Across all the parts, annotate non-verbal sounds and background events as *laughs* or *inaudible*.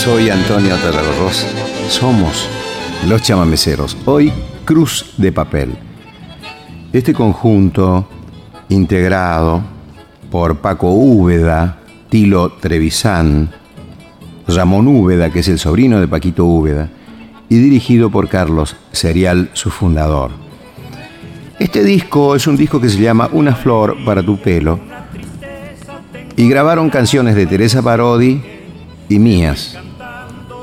soy Antonio Tarragorros. Somos los chamameceros. Hoy Cruz de Papel. Este conjunto integrado por Paco Úbeda, Tilo Trevisan, Ramón Úbeda, que es el sobrino de Paquito Úbeda, y dirigido por Carlos Serial, su fundador. Este disco es un disco que se llama Una flor para tu pelo y grabaron canciones de Teresa Parodi y mías.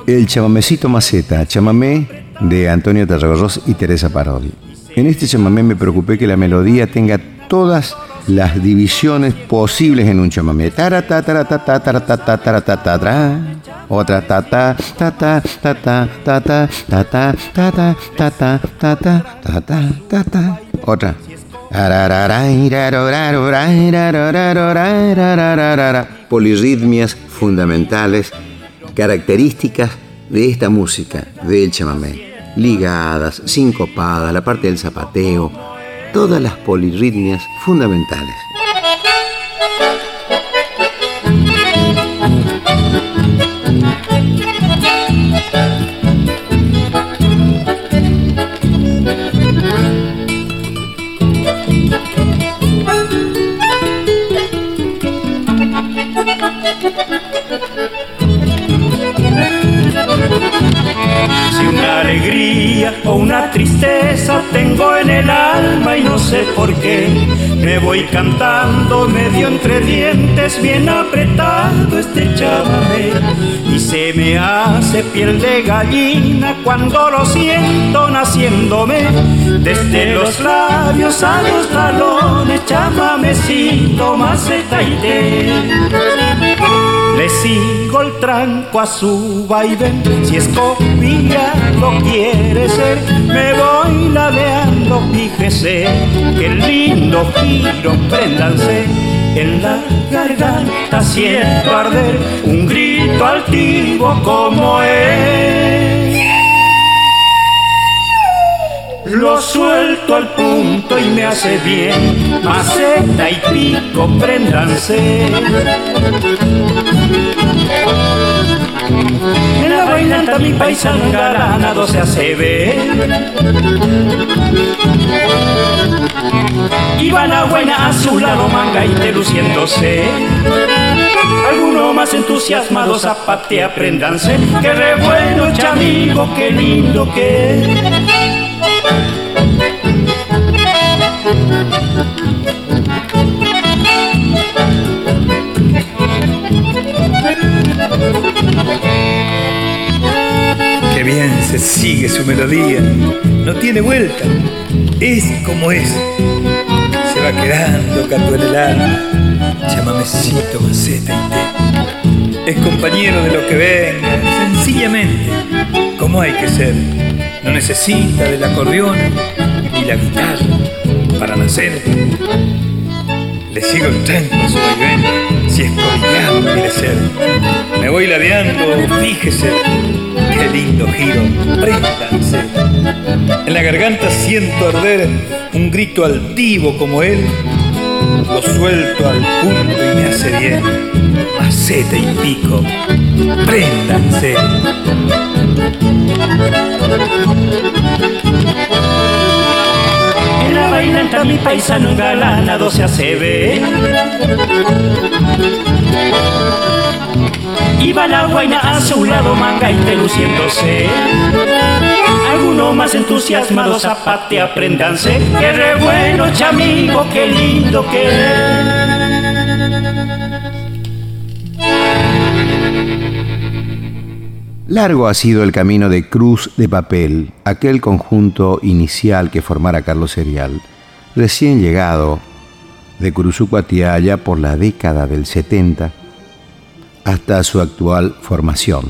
El chamamecito maceta, chamamé de Antonio Tarragorros y Teresa Parodi. En este chamamé me preocupé que la melodía tenga todas las divisiones posibles en un chamamé. Otra ta ta ta ta ta ta ta ta ta ta ta Otra. Polirritmias fundamentales, características de esta música, del chamamé. Ligadas, sincopadas, la parte del zapateo, todas las polirritmias fundamentales. *laughs* o una tristeza tengo en el alma y no sé por qué. Me voy cantando medio entre dientes, bien apretado este chamamé. Y se me hace piel de gallina cuando lo siento naciéndome. Desde los labios a los talones, chamamecito, maceta y le sigo el tranco a su vaivén, si es lo quiere ser, me voy ladeando, fíjese, qué lindo giro, préndanse. En la garganta siento arder un grito altivo como es. Lo suelto al punto y me hace bien, maceta y pico, préndanse. En la bailanta mi paisano garanado se hace ver. Iban a buena a su lado manga y te luciéndose. Alguno más entusiasmado zapate aprendanse. Que re bueno chamigo, qué lindo que. Qué bien se sigue su melodía, no tiene vuelta, es como es. Se va quedando canto en el alma, chamamecito, maceta y té. Es compañero de lo que venga, sencillamente, como hay que ser. No necesita del acordeón ni la guitarra para nacer. Le sigo el tren a su vaivén, si es colgado quiere ser. Me voy ladeando, fíjese, qué lindo giro, préndanse. En la garganta siento arder un grito altivo como él. Lo suelto al punto y me hace bien. Maceta y pico, préndanse. Bailanta mi paisano engalanado se hace ver. Iba la guaina a su lado, manga y luciéndose. Algunos más entusiasmados zapate aprendanse. Que re bueno, chamigo, qué lindo que es. Largo ha sido el camino de Cruz de Papel, aquel conjunto inicial que formara Carlos Serial, recién llegado de Curuzucuatía allá por la década del 70 hasta su actual formación.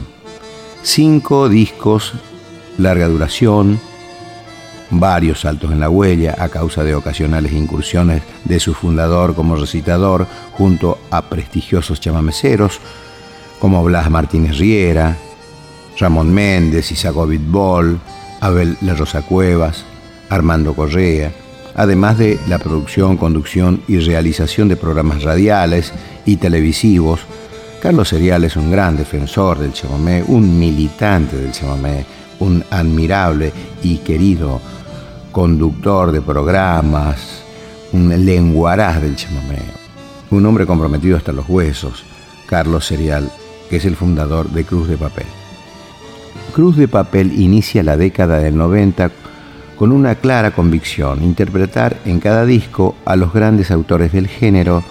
Cinco discos, larga duración, varios saltos en la huella a causa de ocasionales incursiones de su fundador como recitador junto a prestigiosos chamameceros como Blas Martínez Riera, Ramón Méndez, Isago Ball, Abel La Rosa Cuevas, Armando Correa, además de la producción, conducción y realización de programas radiales y televisivos Carlos Serial es un gran defensor del chamamé, un militante del chamamé, un admirable y querido conductor de programas, un lenguaraz del chamamé, un hombre comprometido hasta los huesos, Carlos Serial, que es el fundador de Cruz de Papel. Cruz de Papel inicia la década del 90 con una clara convicción, interpretar en cada disco a los grandes autores del género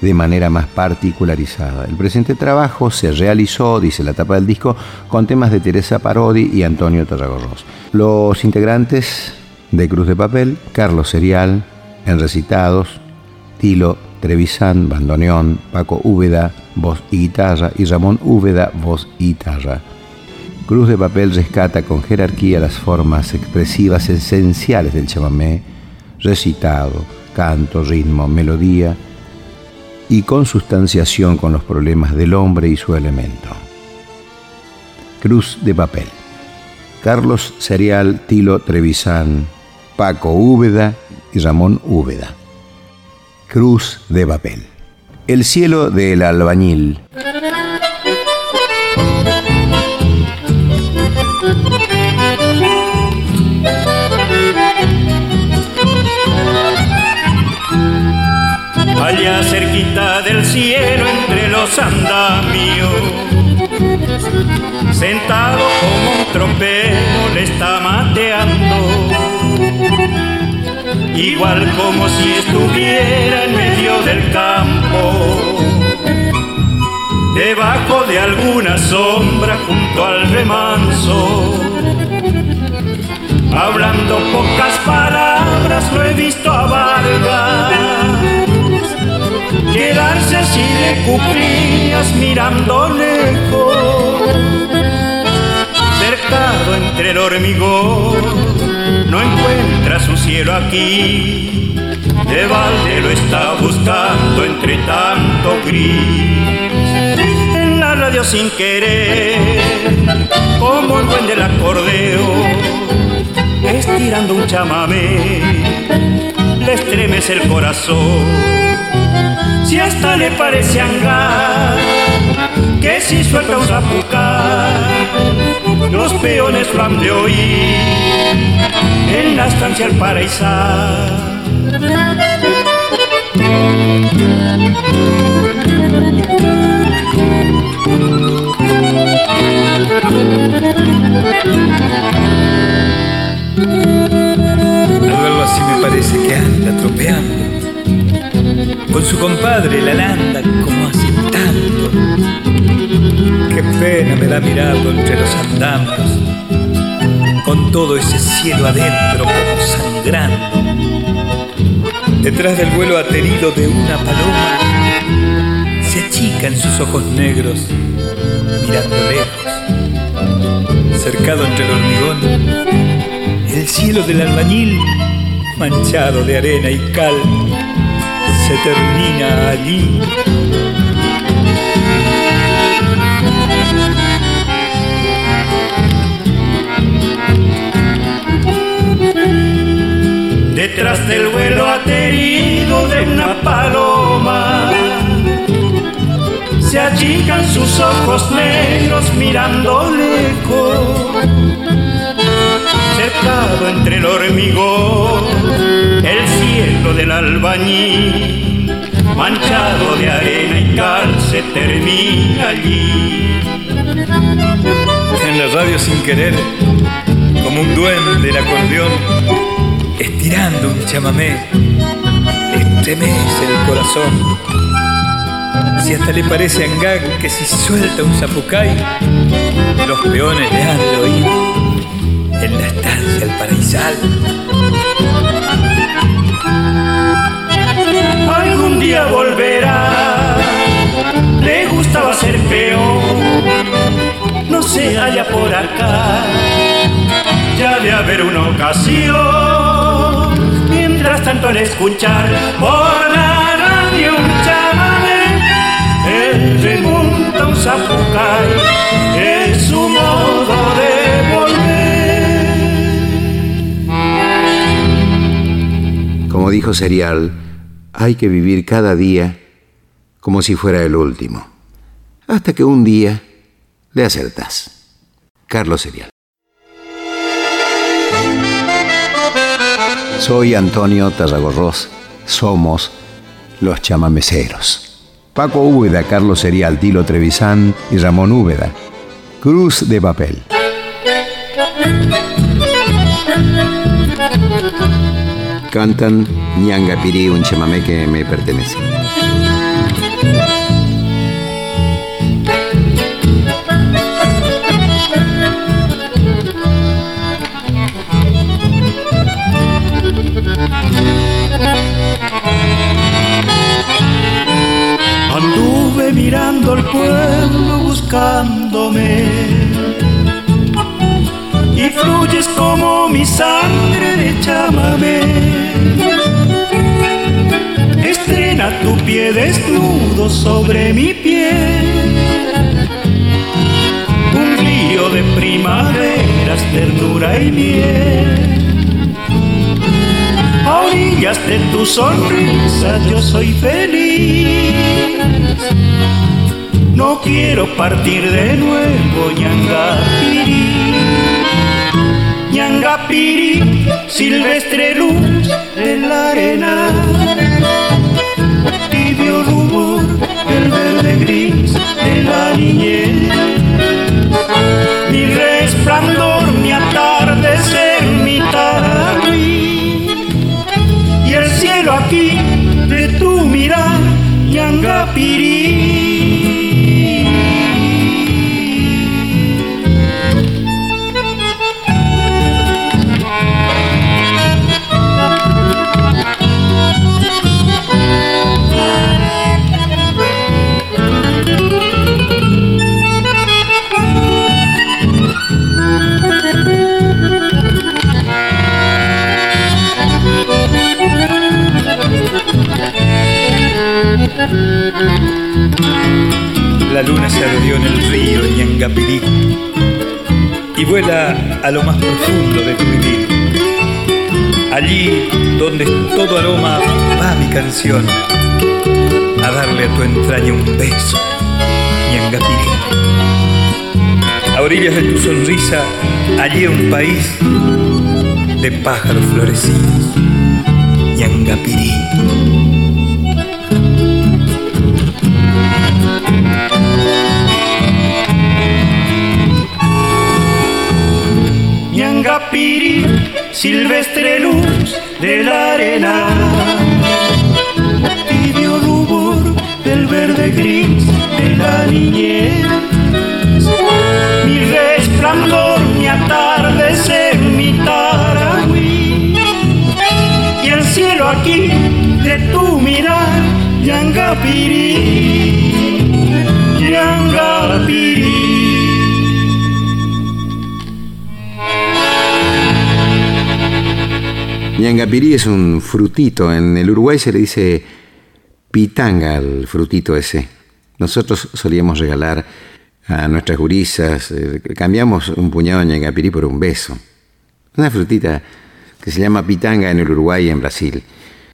de manera más particularizada. El presente trabajo se realizó, dice la tapa del disco, con temas de Teresa Parodi y Antonio Tarragorros. Los integrantes de Cruz de Papel, Carlos Serial, en recitados, Tilo Trevisan, bandoneón, Paco Úbeda, voz y guitarra, y Ramón Úbeda, voz y guitarra. Cruz de Papel rescata con jerarquía las formas expresivas esenciales del chamamé, recitado, canto, ritmo, melodía, y consustanciación con los problemas del hombre y su elemento. Cruz de papel. Carlos Serial, Tilo Trevisan, Paco Úbeda y Ramón Úbeda. Cruz de papel. El cielo del albañil. Cerquita del cielo entre los andamios. Sentado como un trompero le está mateando, igual como si estuviera en medio del campo, debajo de alguna sombra junto al remanso. Hablando pocas palabras lo he visto a Vargas cuclillas mirando lejos, cercado entre el hormigón, no encuentra su cielo aquí, de balde lo está buscando entre tanto gris. En la radio sin querer, como el buen del acordeón, estirando un chamamé, le estremece el corazón si hasta le parece hangar, que si suelta un zapucar, los peones lo han de oír en la estancia al paraísar. Algo así me parece que anda tropeando con su compadre la landa como hace tanto. Qué pena me da mirado entre los andamios, con todo ese cielo adentro como sangrando. Detrás del vuelo aterido de una paloma, se achican sus ojos negros, mirando lejos. Cercado entre el hormigón, el cielo del albañil, manchado de arena y cal, se termina allí. Detrás del vuelo aterido de una paloma se achican sus ojos negros mirando lejos, entre el hormigón el cielo del albañil, manchado de arena y cal, se termina allí. En la radio sin querer, como un duende el acordeón, estirando un chamamé, estremece el corazón. Si hasta le parece a Angag que si suelta un zapucay, los peones le han de oír en la estancia al paraísal. Algún día volverá, le gustaba ser peón, no se halla por acá, ya de haber una ocasión. Mientras tanto al escuchar por la radio un chamamé, él remonta un zapucay, es su modo de Como dijo Serial, hay que vivir cada día como si fuera el último. hasta que un día le acertás. Carlos Serial. Soy Antonio Tarragorros. Somos los chamameceros. Paco Úbeda, Carlos Serial, Tilo Trevisan y Ramón Úbeda. Cruz de papel. Cantan Ñanga Pirí, un chamamé que me pertenece. Anduve mirando el pueblo buscándome y fluyes como mi sangre de chamamé. Estrena tu pie desnudo sobre mi piel. Un río de primaveras, ternura y miel. A orillas de tu sonrisa yo soy feliz. No quiero partir de nuevo, ñangapiri. Ñangapiri, silvestre luz de la arena. La luna se ardió en el río Ñangapirí y vuela a lo más profundo de tu vivir. Allí donde todo aroma va mi canción, a darle a tu entraña un beso, Ñangapirí. A orillas de tu sonrisa, allí un país de pájaros florecidos, Ñangapirí. Silvestre luz de la arena, tibio rubor del verde gris de la niñez. Mi resplandor, mi atardecer, mi taragüí. Y el cielo aquí de tu mirar, Ñangapiri, Ñangapiri. Ñangapirí es un frutito. En el Uruguay se le dice pitanga al frutito ese. Nosotros solíamos regalar a nuestras gurisas, eh, cambiamos un puñado de ñangapirí por un beso. Una frutita que se llama pitanga en el Uruguay y en Brasil.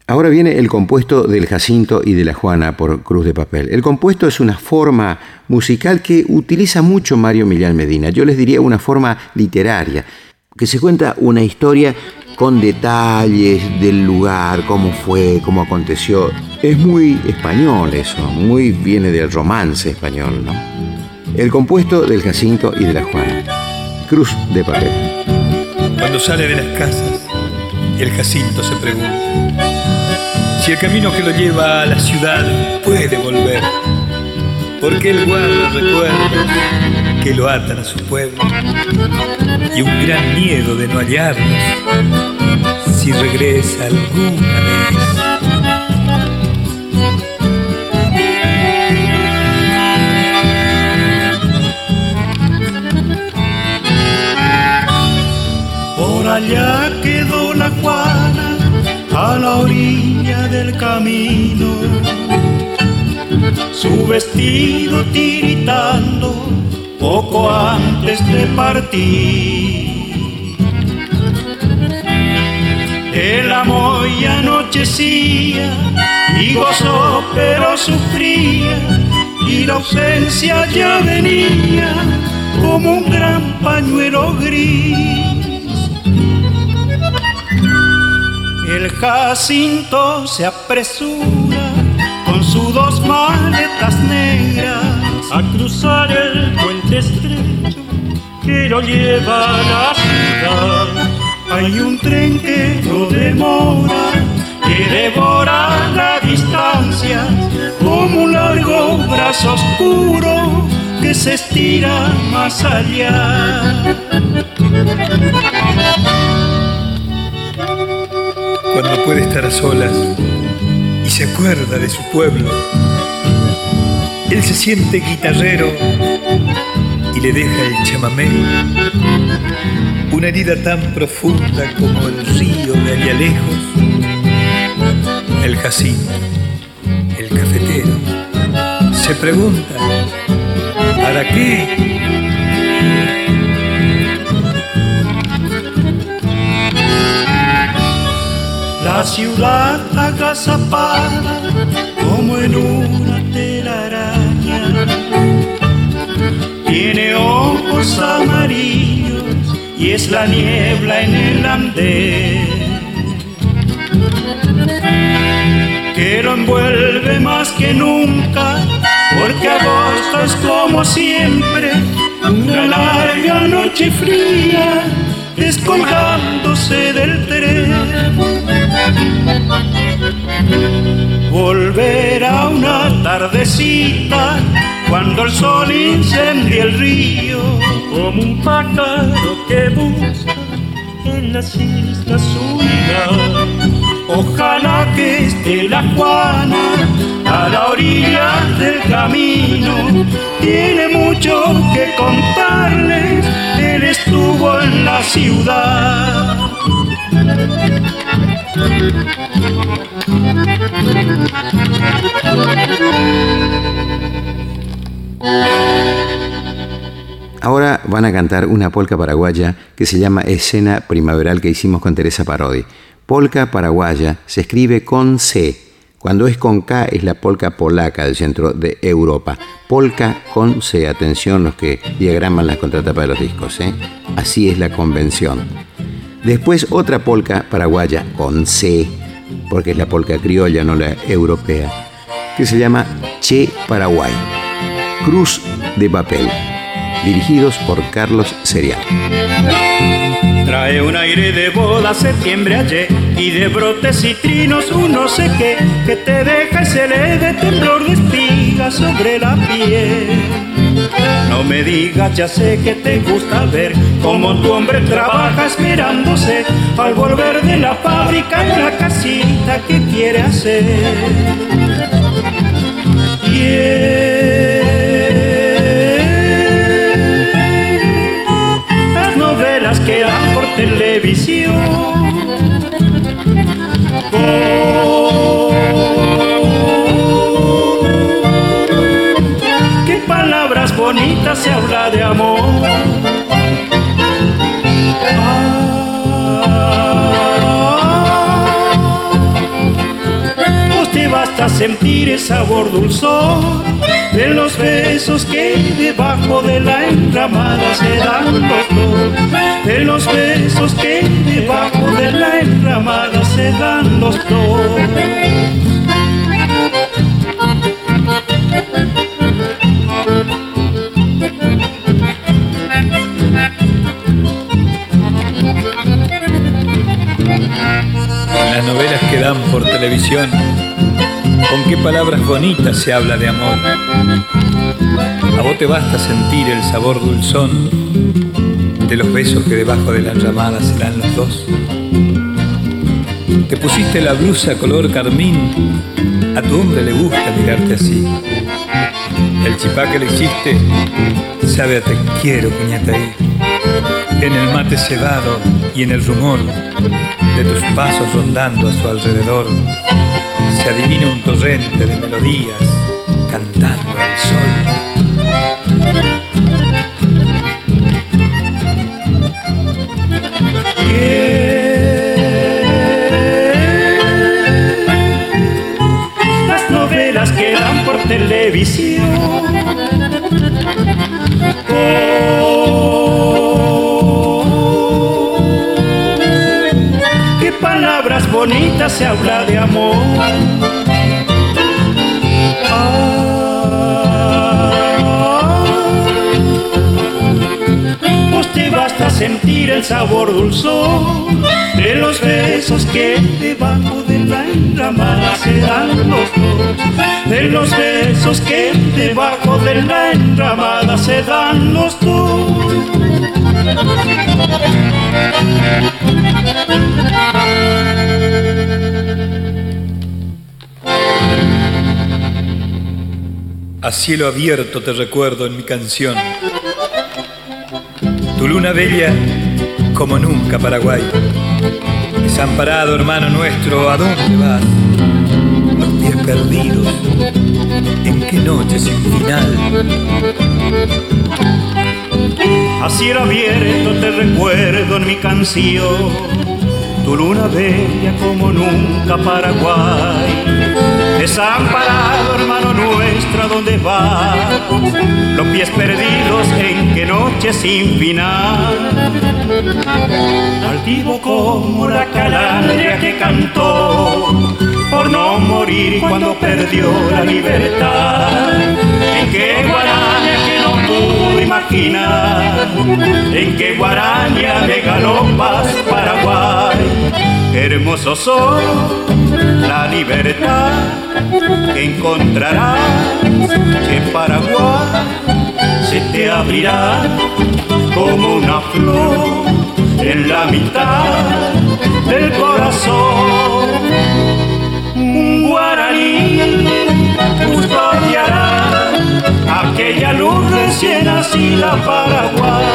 Ahora viene el compuesto del Jacinto y de la Juana por Cruz de Papel. El compuesto es una forma musical que utiliza mucho Mario Millán Medina. Yo les diría una forma literaria, que se cuenta una historia con detalles del lugar, cómo fue, cómo aconteció. Es muy español eso, muy viene del romance español, ¿no? El compuesto del Jacinto y de la Juana. Cruz de papel. Cuando sale de las casas, el Jacinto se pregunta si el camino que lo lleva a la ciudad puede volver. Porque él guarda recuerdos que lo atan a su pueblo y un gran miedo de no hallarlos si regresa alguna vez. Por allá quedó la Juana a la orilla del camino, su vestido tiritando poco antes de partir. El amor ya anochecía y gozó pero sufría y la ausencia ya venía como un gran pañuelo gris. El Jacinto se apresura con sus dos maletas negras a cruzar el puente estrecho que lo lleva a la ciudad. Hay un tren que no demora, que devora la distancia como un largo brazo oscuro que se estira más allá. Cuando puede estar a solas y se acuerda de su pueblo, él se siente guitarrero y le deja el chamamé, una herida tan profunda como el río de allá lejos, el jacinto, el cafetero, se pregunta, ¿para qué? La ciudad agazapada como en una telaraña tiene ojos amarillos y es la niebla en el andén. Que lo envuelve más cuando el sol incendia el río, como un pájaro que busca en las islas su Ojalá que esté la Juana a la orilla del camino. Tiene mucho que contarles, él estuvo en la ciudad. Ahora van a cantar una polca paraguaya que se llama Escena Primaveral que hicimos con Teresa Parodi. Polca paraguaya se escribe con C. Cuando es con K es la polca polaca del centro de Europa. Polca con C. Atención los que diagraman las contratapas de los discos. ¿eh? Así es la convención. Después otra polca paraguaya con C, porque es la polca criolla, no la europea, que se llama Che Paraguay. Cruz de papel. Dirigidos por Carlos Serial. Trae un aire de boda septiembre ayer y de brotes citrinos un no sé qué que te deja ese leve temblor de espigas sobre la piel. No me digas, ya sé que te gusta ver cómo tu hombre trabaja esperándose al volver de la fábrica en la casita que quiere hacer. las que dan por televisión. Bonitas se habla de amor. te basta sentir el sabor dulzor de los besos que debajo de la enramada se dan los dos, de los besos que debajo de la enramada se dan los dos. Novelas que dan por televisión con qué palabras bonitas se habla de amor. A vos te basta sentir el sabor dulzón de los besos que debajo de la llamada se dan los dos. Te pusiste la blusa color carmín, a tu hombre le gusta mirarte así. El chipá que le hiciste sabe a te quiero, puñata En el mate cebado y en el rumor de tus pasos rondando a su alrededor se adivina un torrente de melodías cantando al sol. Los besos que debajo de la enramada se dan los dos. A cielo abierto te recuerdo en mi canción tu luna bella como nunca Paraguay. Desamparado hermano nuestro, ¿a dónde vas? Perdidos, ¿en qué noche sin final? Así era abierto te recuerdo en mi canción, tu luna bella como nunca Paraguay Desamparado, hermano nuestro, ¿a dónde vas? Los pies perdidos en qué noche sin final. Altivo como la calandria que cantó por no morir perdió la libertad. En qué guaraña que no pudo imaginar, en qué guaraña me galopas Paraguay. Hermoso son la libertad que encontrarás en Paraguay se te abrirá como una flor en la mitad del corazón. Aquella luz recién nacida Paraguay.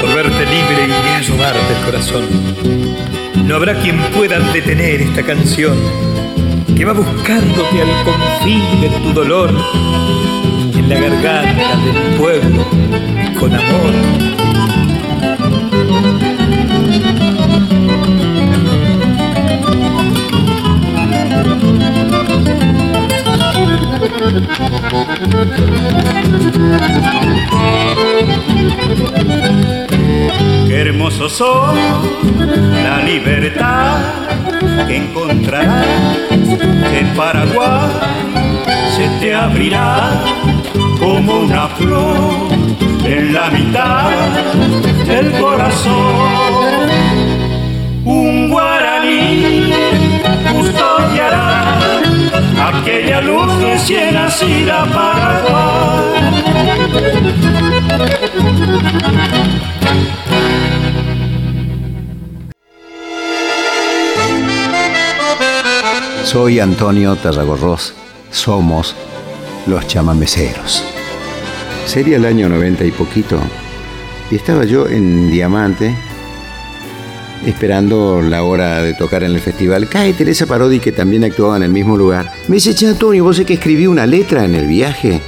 Por verte libre y robarte el corazón. No habrá quien pueda detener esta canción que va buscándote al confín de tu dolor en la garganta del pueblo con amor Qué hermoso son la libertad que encontrarás en Paraguay. Se te abrirá como una flor en la mitad del corazón. Soy Antonio Tarragorros. Somos los chamameceros. Sería el año 90 y poquito. Y estaba yo en Diamante esperando la hora de tocar en el festival. Cae Teresa Parodi, que también actuaba en el mismo lugar. Me dice, che, Antonio, vos sé que escribí una letra en el viaje,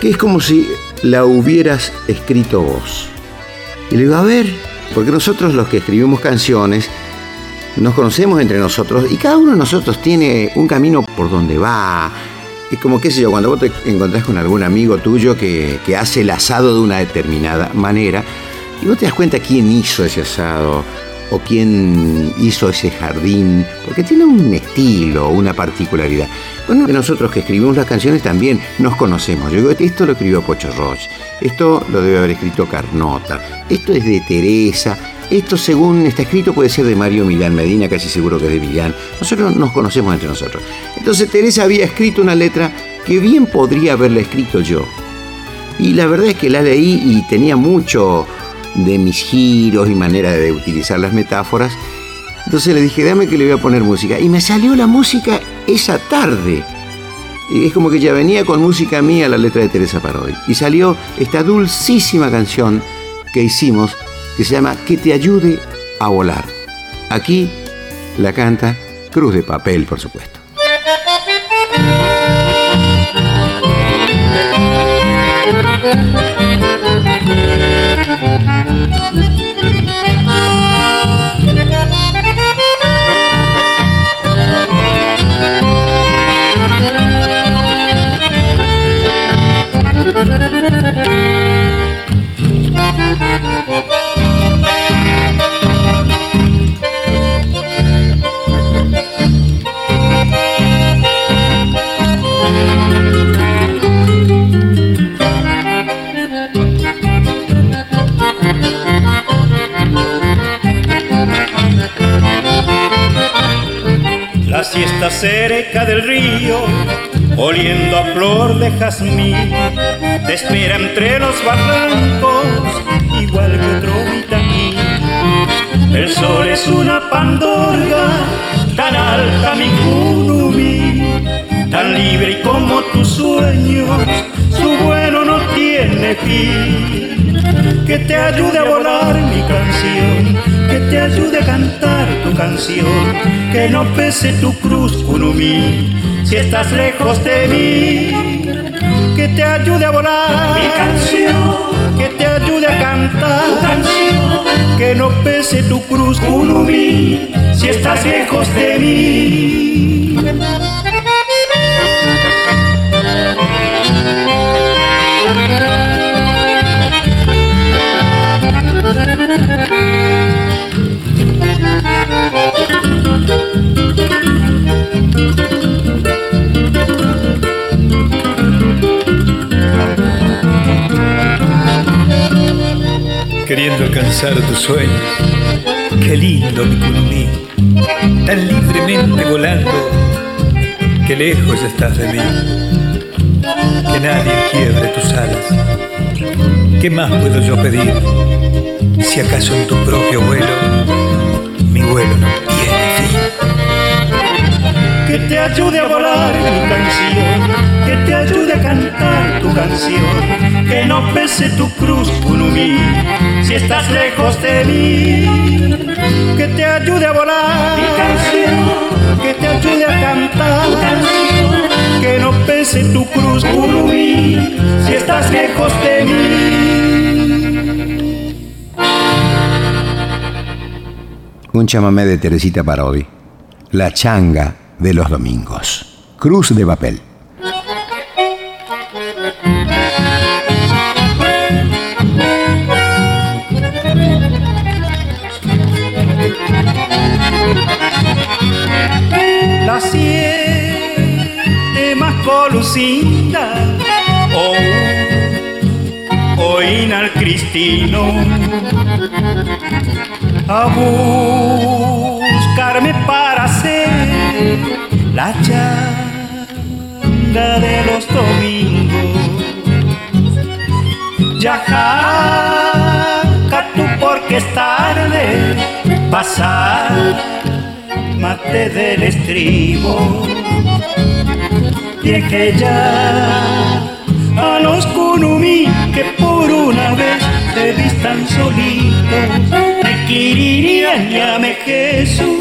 que es como si la hubieras escrito vos. Y le digo, a ver, porque nosotros los que escribimos canciones, nos conocemos entre nosotros y cada uno de nosotros tiene un camino por donde va. Es como, qué sé yo, cuando vos te encontrás con algún amigo tuyo que, que hace el asado de una determinada manera, y vos te das cuenta quién hizo ese asado, o quién hizo ese jardín, porque tiene un estilo, una particularidad. Bueno, nosotros que escribimos las canciones también nos conocemos. Yo digo, esto lo escribió Pocho Roche, esto lo debe haber escrito Carnota, esto es de Teresa, esto según está escrito puede ser de Mario Milán Medina, casi seguro que es de Milán. Nosotros nos conocemos entre nosotros. Entonces Teresa había escrito una letra que bien podría haberla escrito yo. Y la verdad es que la leí y tenía mucho de mis giros y manera de utilizar las metáforas. Entonces le dije, dame que le voy a poner música. Y me salió la música esa tarde. Y es como que ya venía con música mía la letra de Teresa Parodi. Y salió esta dulcísima canción que hicimos que se llama Que te ayude a volar. Aquí la canta Cruz de Papel, por supuesto. oh Thank you. La siesta cerca del río, oliendo a flor de jazmín, te espera entre los barrancos, igual que otro vitamín. El sol es una pandorga, tan alta mi kunumi, tan libre como tus sueños, su bueno no tiene fin. Que te ayude a volar mi canción, que te ayude a cantar tu canción, que no pese tu cruz, kunumi, si estás lejos de mí. Que te ayude a volar mi canción, que te ayude a cantar tu canción, que no pese tu cruz, kunumi, si estás lejos de mí. Queriendo alcanzar tus sueños, qué lindo mi curumí, tan libremente volando, que lejos estás de mí, que nadie quiebre tus alas. ¿Qué más puedo yo pedir? Si acaso en tu propio vuelo, mi vuelo. Que te ayude a volar mi canción, que te ayude a cantar tu canción, que no pese tu cruz, Kunumi, si estás lejos de mí. Que te ayude a volar mi canción, que te ayude a cantar tu canción, que no pese tu cruz, Kunumi, si estás lejos de mí. Un chamamé de Teresita Parodi. La changa de los domingos. Cruz de papel. La siete más colucinda, oh, oín al cristino, a buscarme la changa de los domingos. Ya jaca tú porque es tarde, pasar mate del estribo. Dije ya a los kunumi que por una vez te vistan solitos. Me quirirían llame Jesús,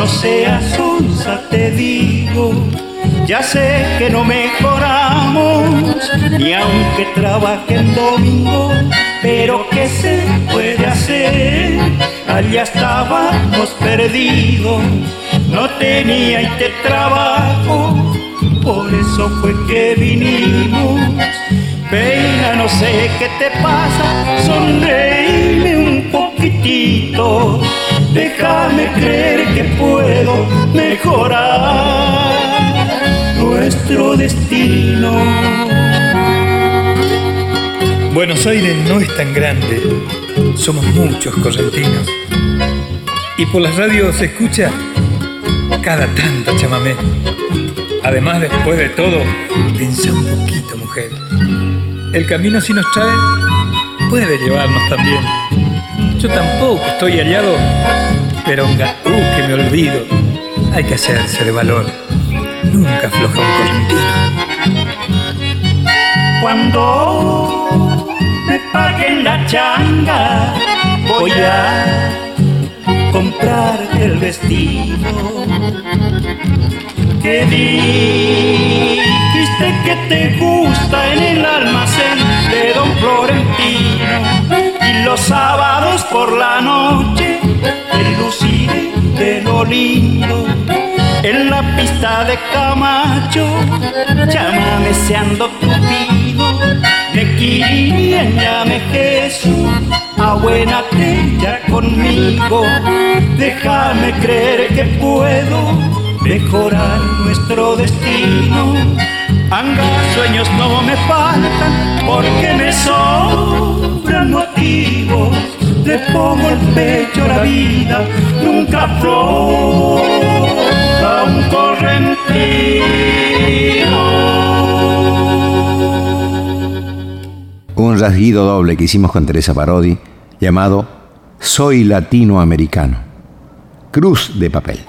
no seas onza, te digo. Ya sé que no mejoramos, ni aunque trabaje el domingo, pero ¿qué se puede hacer? Allá estábamos perdidos, no tenía y te trabajo, por eso fue que vinimos. Peina, no sé qué te pasa, sonreíme un poquitito, déjame creer que puedo mejorar nuestro destino. Buenos Aires no es tan grande, somos muchos correntinos. Y por las radios se escucha cada tanto chamamé. Además, después de todo, piensa un poquito, mujer. El camino si nos trae puede llevarnos también. Yo tampoco estoy hallado, pero uh, que me olvido. Hay que hacerse de valor. Nunca afloja un correntino. Cuando me paguen la changa, voy a comprarte el vestido que dijiste que te gusta en el almacén de don Florentino los sábados por la noche, luciré de lo lindo. En la pista de Camacho, llámame seando tupido, me quieren, llame Jesús, a buena ya conmigo, déjame creer que puedo mejorar nuestro destino. Anga sueños no me faltan porque me sobran motivos. Le pongo el pecho la vida, nunca flota un correntino. Un rasguido doble que hicimos con Teresa Parodi llamado Soy Latinoamericano. Cruz de papel.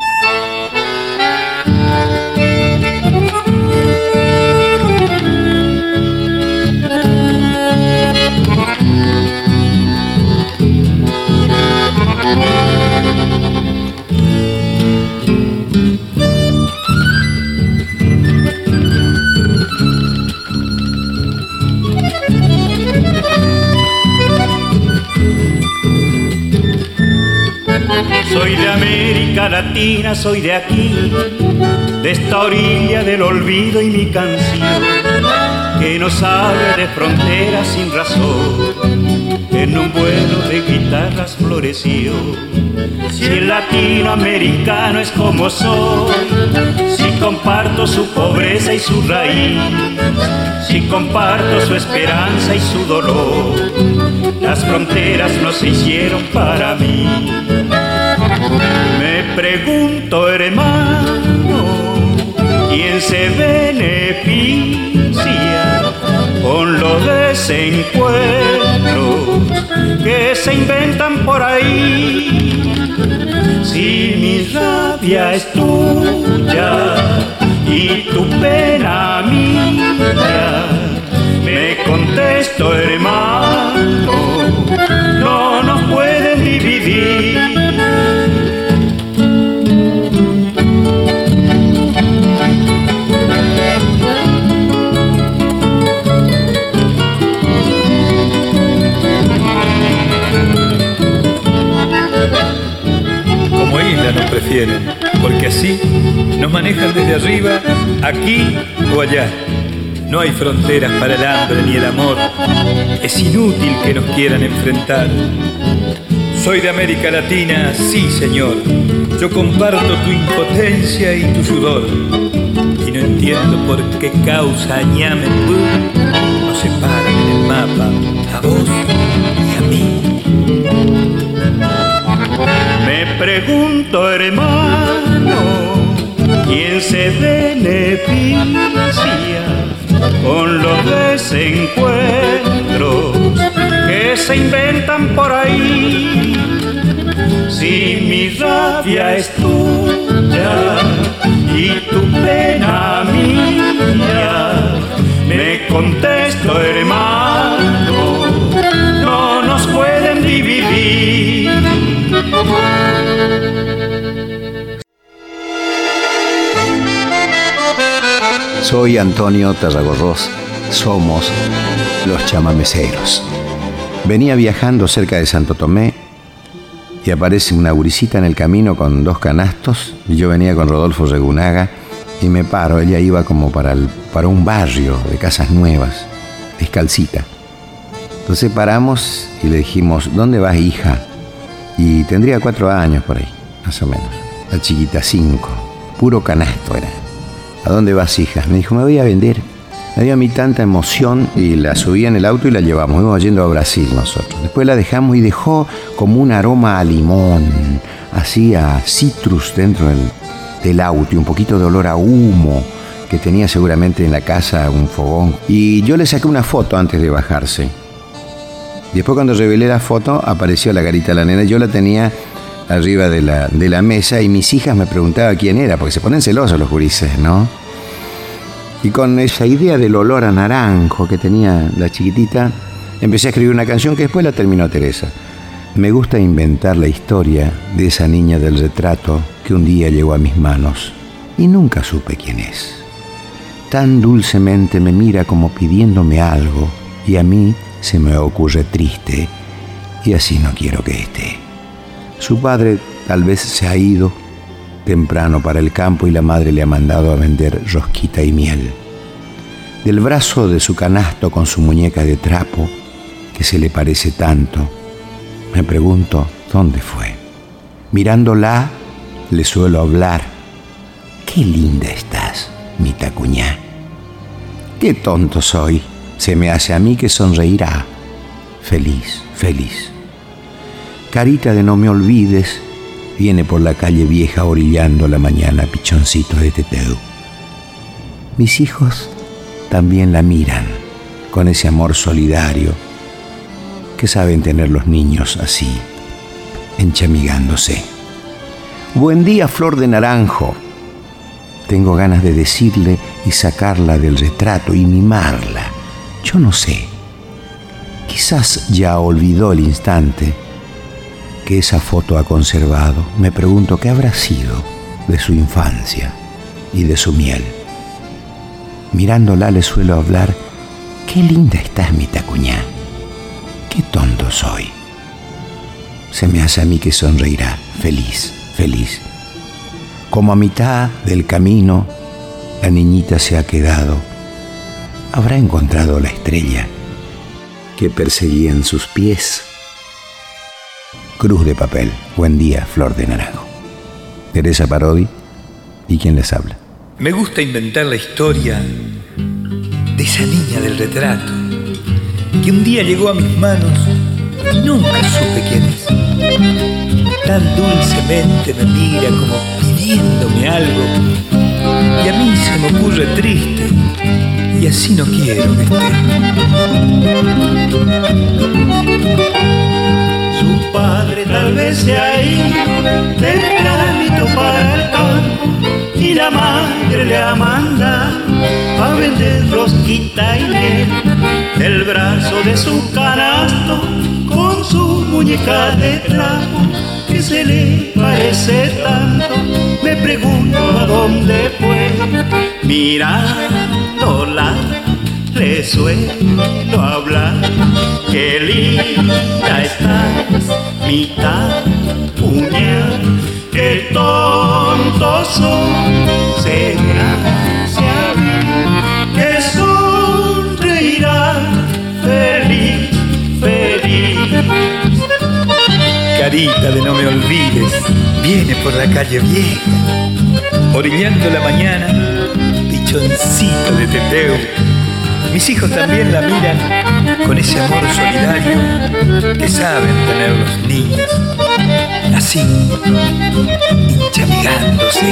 Soy de América Latina, soy de aquí, de esta orilla del olvido y mi canción, que no sabe de fronteras sin razón, en un vuelo de guitarras floreció. Si el latinoamericano es como soy, si comparto su pobreza y su raíz, si comparto su esperanza y su dolor, las fronteras no se hicieron para mí me pregunto, hermano, ¿quién se beneficia con los desencuentros que se inventan por ahí? Si mi rabia es tuya y tu pena mía, me contesto, hermano, no nos pueden dividir. Porque así nos manejan desde arriba, aquí o allá. No hay fronteras para el hambre ni el amor. Es inútil que nos quieran enfrentar. Soy de América Latina, sí señor. Yo comparto tu impotencia y tu sudor. Y no entiendo por qué causa ñame nos separan en el mapa a vos pregunto, hermano, ¿quién se beneficia con los desencuentros que se inventan por ahí? Si mi rabia es tuya y tu pena mía, me contesto, hermano, no nos pueden dividir soy Antonio Tarragorros. Somos los chamameceros. Venía viajando cerca de Santo Tomé y aparece una gurisita en el camino con dos canastos. Y yo venía con Rodolfo Regunaga y me paro. Ella iba como para, para un barrio de casas nuevas, descalcita. Entonces paramos y le dijimos, ¿dónde vas, hija? Y tendría cuatro años por ahí, más o menos. La chiquita, cinco. Puro canasto era. ¿A dónde vas, hija? Me dijo, me voy a vender. Me dio a mí tanta emoción y la subí en el auto y la llevamos. Íbamos yendo a Brasil nosotros. Después la dejamos y dejó como un aroma a limón, así a citrus dentro del, del auto y un poquito de olor a humo que tenía seguramente en la casa un fogón. Y yo le saqué una foto antes de bajarse Después cuando revelé la foto apareció la carita de la nena. Yo la tenía arriba de la, de la mesa y mis hijas me preguntaban quién era, porque se ponen celosos los gurises, ¿no? Y con esa idea del olor a naranjo que tenía la chiquitita, empecé a escribir una canción que después la terminó Teresa. Me gusta inventar la historia de esa niña del retrato que un día llegó a mis manos y nunca supe quién es. Tan dulcemente me mira como pidiéndome algo y a mí se me ocurre triste y así no quiero que esté. Su padre tal vez se ha ido temprano para el campo y la madre le ha mandado a vender rosquita y miel. Del brazo de su canasto con su muñeca de trapo, que se le parece tanto, me pregunto dónde fue. Mirándola, le suelo hablar. Qué linda estás, mi tacuñá. Qué tonto soy. Se me hace a mí que sonreirá. Feliz, feliz. Carita de no me olvides, viene por la calle vieja orillando la mañana pichoncito de teteu. Mis hijos también la miran con ese amor solidario que saben tener los niños así, enchamigándose. Buen día, flor de naranjo. Tengo ganas de decirle y sacarla del retrato y mimarla. Yo no sé. Quizás ya olvidó el instante que esa foto ha conservado. Me pregunto qué habrá sido de su infancia y de su miel. Mirándola le suelo hablar, qué linda estás mi tacuñá, qué tonto soy. Se me hace a mí que sonreirá, feliz, feliz. Como a mitad del camino, la niñita se ha quedado. Habrá encontrado la estrella que perseguía en sus pies. Cruz de papel, buen día, flor de naranjo. Teresa Parodi y quien les habla. Me gusta inventar la historia de esa niña del retrato, que un día llegó a mis manos y nunca supe quién es. Tan dulcemente me mira como pidiéndome algo, y a mí se me ocurre triste, y así no quiero que esté. Su padre tal vez se ha ido tempranito para el campo y la madre le ha mandado a vender rosquita y miel del brazo de su canasto con su muñeca de trapo que se le parece tanto. Me pregunto a dónde fue mirándola le suelo hablar. Qué linda estás, mitad puñal, qué tonto soy, se me hace a mí que sonreirá feliz, feliz. Carita de no me olvides, viene por la calle vieja, orillando la mañana, de teteo mis hijos también la miran con ese amor solidario que saben tener los niños. Así, hinchamigándose.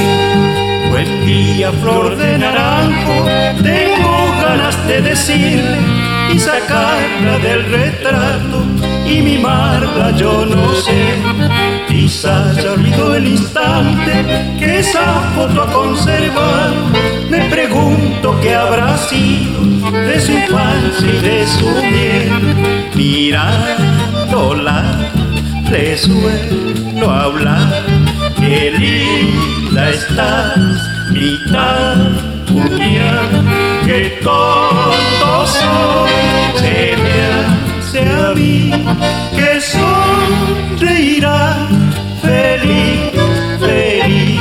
Buen día, flor de naranjo, tengo ganas de decirle y sacarla del retrato y mimarla yo no sé. Quizás ya olvidó el instante que esa foto ha conservado. Me pregunto qué habrá sido de su infancia y de su miel. Mirándola, le suelo hablar. Qué linda estás, mitad puñal, qué tonto soy, se me hace a mí que sonreirá feliz, feliz.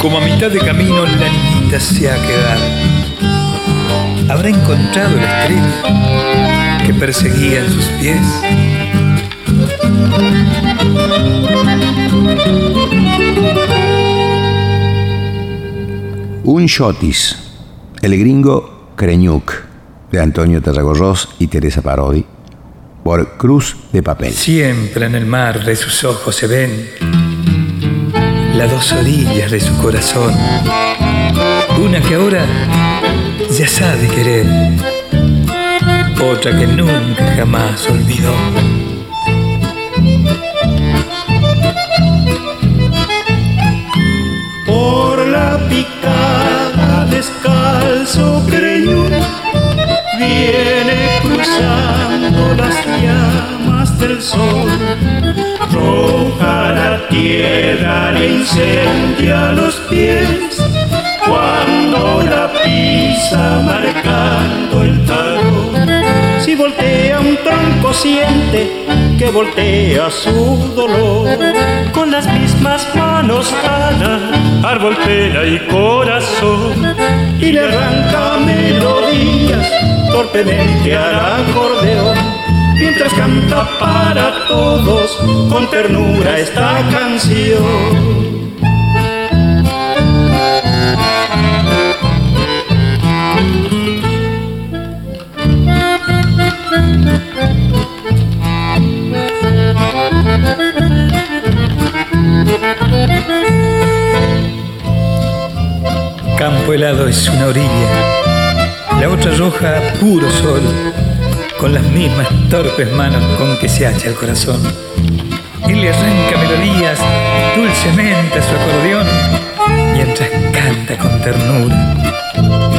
Como a mitad de camino la niñita se ha quedado. Habrá encontrado la estrella que perseguía en sus pies. Un shotis, el gringo Creñuc, de Antonio Tarragorros y Teresa Parodi, por Cruz de Papel. Siempre en el mar de sus ojos se ven las dos orillas de su corazón. Una que ahora ya sabe querer, otra que nunca jamás olvidó. Sol. Roja la tierra le incendia los pies cuando la pisa marcando el talón. Si voltea un tronco siente que voltea su dolor. Con las mismas manos jala árbol, pena y corazón y le arranca melodías torpemente al acordeón. Mientras canta para todos con ternura esta canción. Campo helado es una orilla, la otra roja puro sol, con las mismas torpes manos con que se hacha el corazón. Él le arranca melodías dulcemente a su acordeón, mientras canta con ternura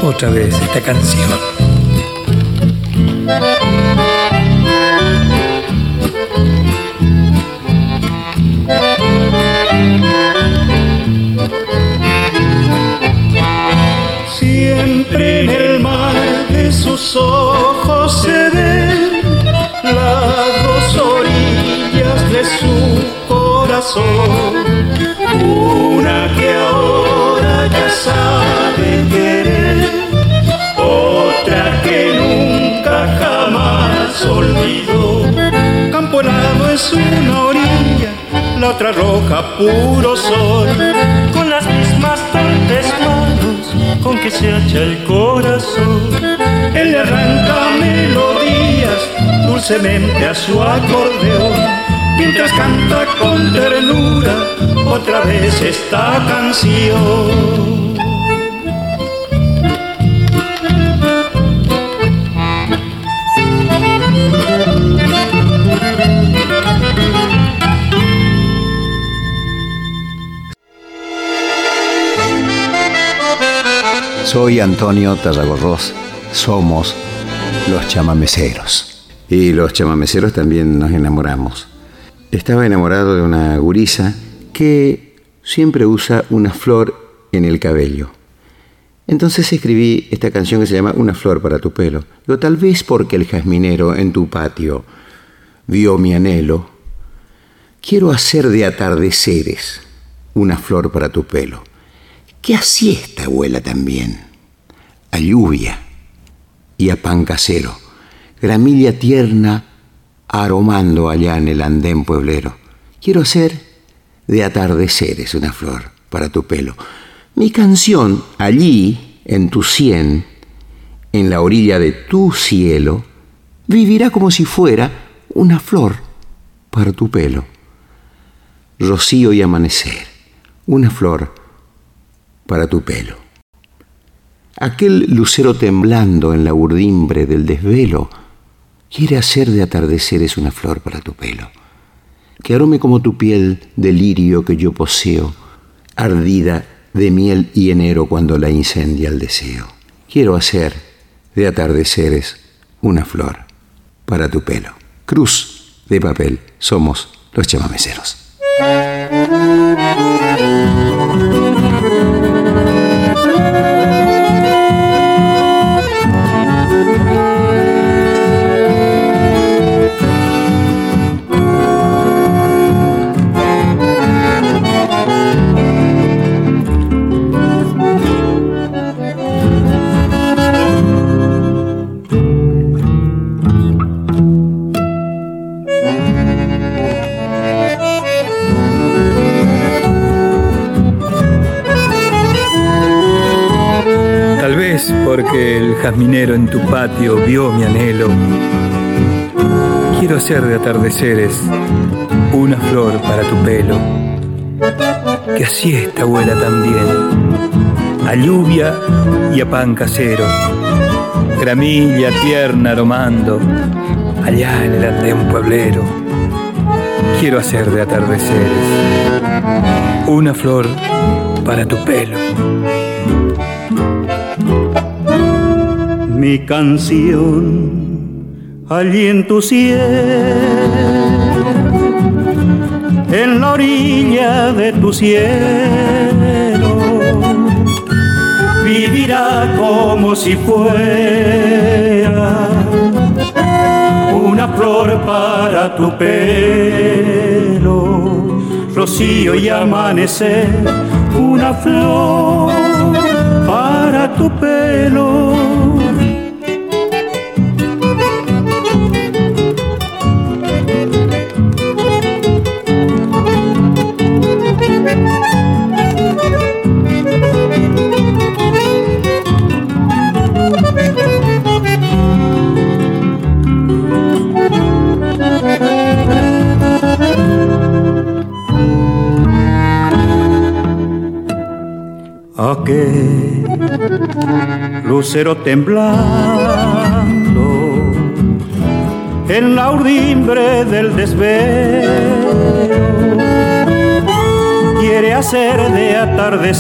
otra vez esta canción. Siempre en el mar de sus ojos Una que ahora ya sabe querer, otra que nunca jamás olvidó. Campo helado es una orilla, la otra roja puro sol, con las mismas torpes manos con que se hacha el corazón. Él le arranca melodías dulcemente a su acordeón, mientras canta con ternura otra vez esta canción. Soy Antonio Tarragorros. Somos los chamameceros. Y los chamameceros también nos enamoramos. Estaba enamorado de una gurisa que siempre usa una flor en el cabello. Entonces escribí esta canción que se llama Una flor para tu pelo. Yo tal vez porque el jazminero en tu patio vio mi anhelo, quiero hacer de atardeceres una flor para tu pelo que a siesta huela también, a lluvia y a pan casero, gramilla tierna aromando allá en el andén pueblero. Quiero hacer de atardeceres una flor para tu pelo. Mi canción allí, en tu sien, en la orilla de tu cielo, vivirá como si fuera una flor para tu pelo. Rocío y amanecer, una flor para tu pelo. Aquel lucero temblando en la urdimbre del desvelo quiere hacer de atardeceres una flor para tu pelo. Que arome como tu piel de lirio que yo poseo, ardida de miel y enero cuando la incendia el deseo. Quiero hacer de atardeceres una flor para tu pelo. Cruz de papel, somos los chamameceros. *laughs* jazminero en tu patio vio mi anhelo. Quiero hacer de atardeceres una flor para tu pelo. Que así esta abuela también. A lluvia y a pan casero. Gramilla tierna aromando. Allá en el andén pueblero. Quiero hacer de atardeceres una flor para tu pelo. Mi canción allí en tu cielo, en la orilla de tu cielo, vivirá como si fuera una flor para tu pelo, rocío y amanecer, una flor para tu pelo. Aquel lucero temblando en la urdimbre del desvelo quiere hacer de atardecer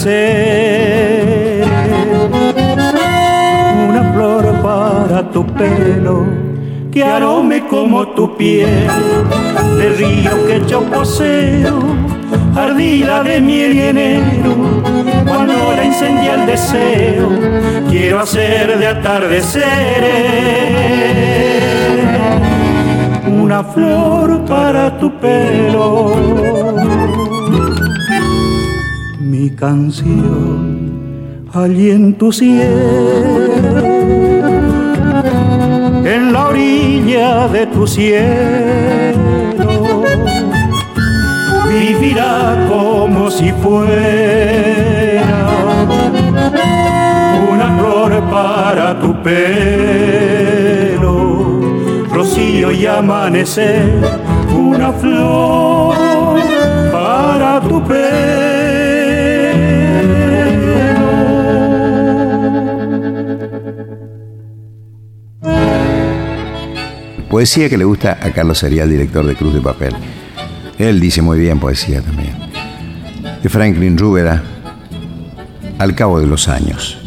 una flor para tu pelo que arome como tu piel de río que yo poseo ardida de miel y enero cuando la incendia el deseo, quiero hacer de atardecer una flor para tu pelo. Mi canción allí en tu cielo, en la orilla de tu cielo, vivirá como si fuera para tu pelo, rocío y amanecer, una flor para tu pelo. Poesía que le gusta a Carlos Serial, director de Cruz de Papel. Él dice muy bien poesía también. De Franklin Rúbeda, al cabo de los años.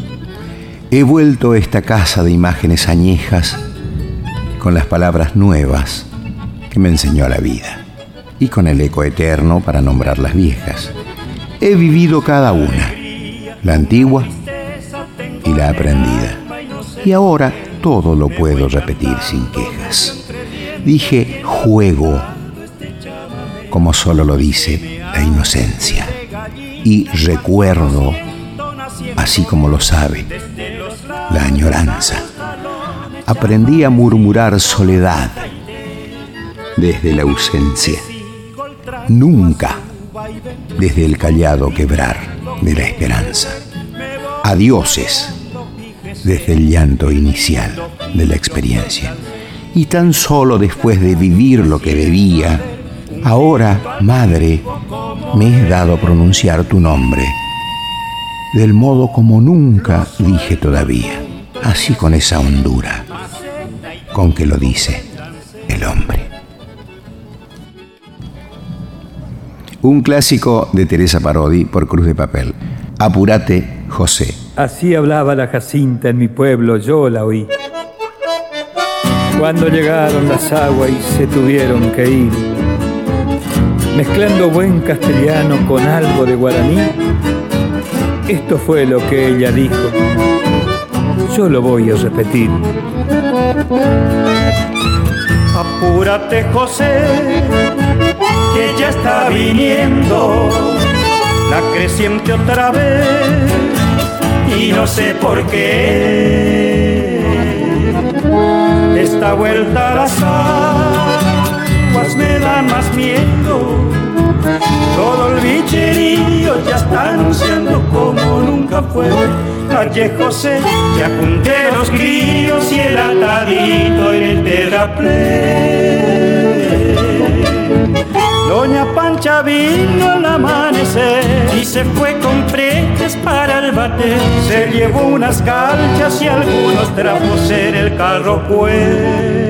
He vuelto a esta casa de imágenes añejas con las palabras nuevas que me enseñó la vida y con el eco eterno para nombrar las viejas. He vivido cada una, la antigua y la aprendida. Y ahora todo lo puedo repetir sin quejas. Dije juego, como solo lo dice la inocencia. Y recuerdo, así como lo sabe la añoranza. Aprendí a murmurar soledad desde la ausencia. Nunca desde el callado quebrar de la esperanza. Adioses desde el llanto inicial de la experiencia. Y tan solo después de vivir lo que debía, ahora, madre, me he dado pronunciar tu nombre del modo como nunca dije todavía, así con esa hondura con que lo dice el hombre. Un clásico de Teresa Parodi por Cruz de Papel. Apúrate, José. Así hablaba la Jacinta en mi pueblo, yo la oí. Cuando llegaron las aguas y se tuvieron que ir, mezclando buen castellano con algo de guaraní, esto fue lo que ella dijo. Yo lo voy a repetir. Apúrate José, que ya está viniendo la creciente otra vez y no sé por qué. Esta vuelta a las aguas me da más miedo todo el bicherío ya está anunciando como nunca fue. Calle José, ya junté los grillos y el atadito en el terraplén. Doña Pancha vino al amanecer y se fue con pretes para el bate. Se llevó unas calchas y algunos trapos en el carro pues.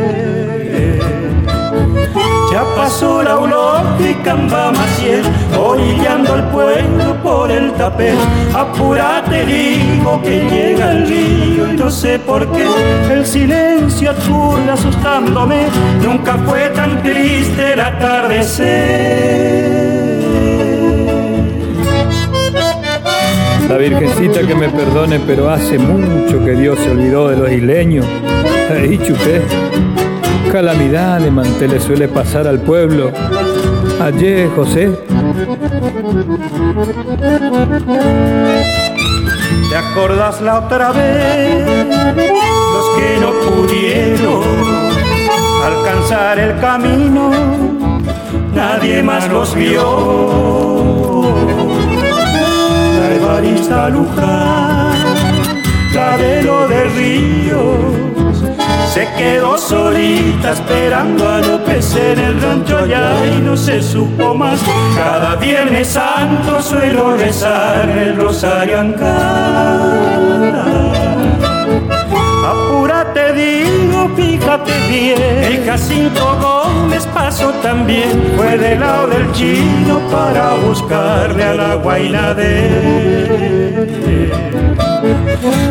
Ya pasó la ológica Maciel, orillando al pueblo por el tapel. Apúrate, digo que llega el río y no sé por qué. El silencio aturde asustándome, nunca fue tan triste el atardecer. La Virgencita que me perdone, pero hace mucho que Dios se olvidó de los isleños. Ahí chupé calamidad de mantel le suele pasar al pueblo. Ayer, José. ¿Te acordás la otra vez? Los que no pudieron alcanzar el camino, nadie más los vio. La Evarista Luján, la de lo Río se quedó solita esperando a López en el rancho ya y no se supo más. Cada viernes santo suelo rezar el rosario en Apúrate, digo, fíjate bien. El Jacinto Gómez pasó también. Fue del lado del chino para buscarle a la guaina de.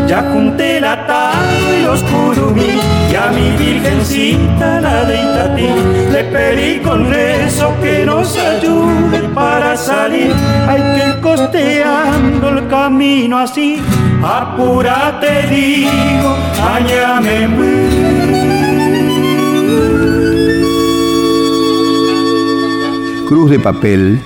Ya junté la tarde y los curumí y a mi virgencita la de Itatí le pedí con rezo que nos ayude para salir. Hay que ir costeando el camino así, apúrate digo, añame Cruz de Papel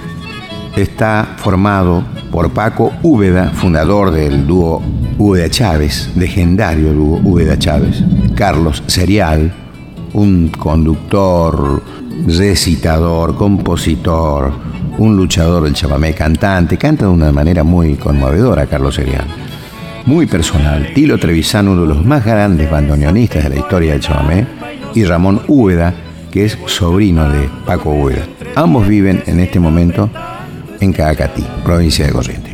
está formado por Paco Úbeda, fundador del dúo Úbeda Chávez, legendario dúo Úbeda Chávez, Carlos Serial, un conductor, recitador, compositor, un luchador del chamamé, cantante, canta de una manera muy conmovedora Carlos Serial, muy personal, Tilo Trevisan, uno de los más grandes bandoneonistas de la historia del chamamé, y Ramón Úbeda, que es sobrino de Paco Úbeda. Ambos viven en este momento en Cacatí, provincia de Corrientes.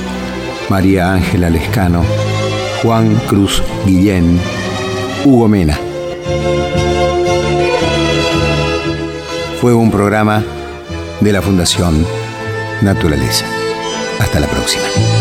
María Ángela Lescano, Juan Cruz Guillén, Hugo Mena. Fue un programa de la Fundación Naturaleza. Hasta la próxima.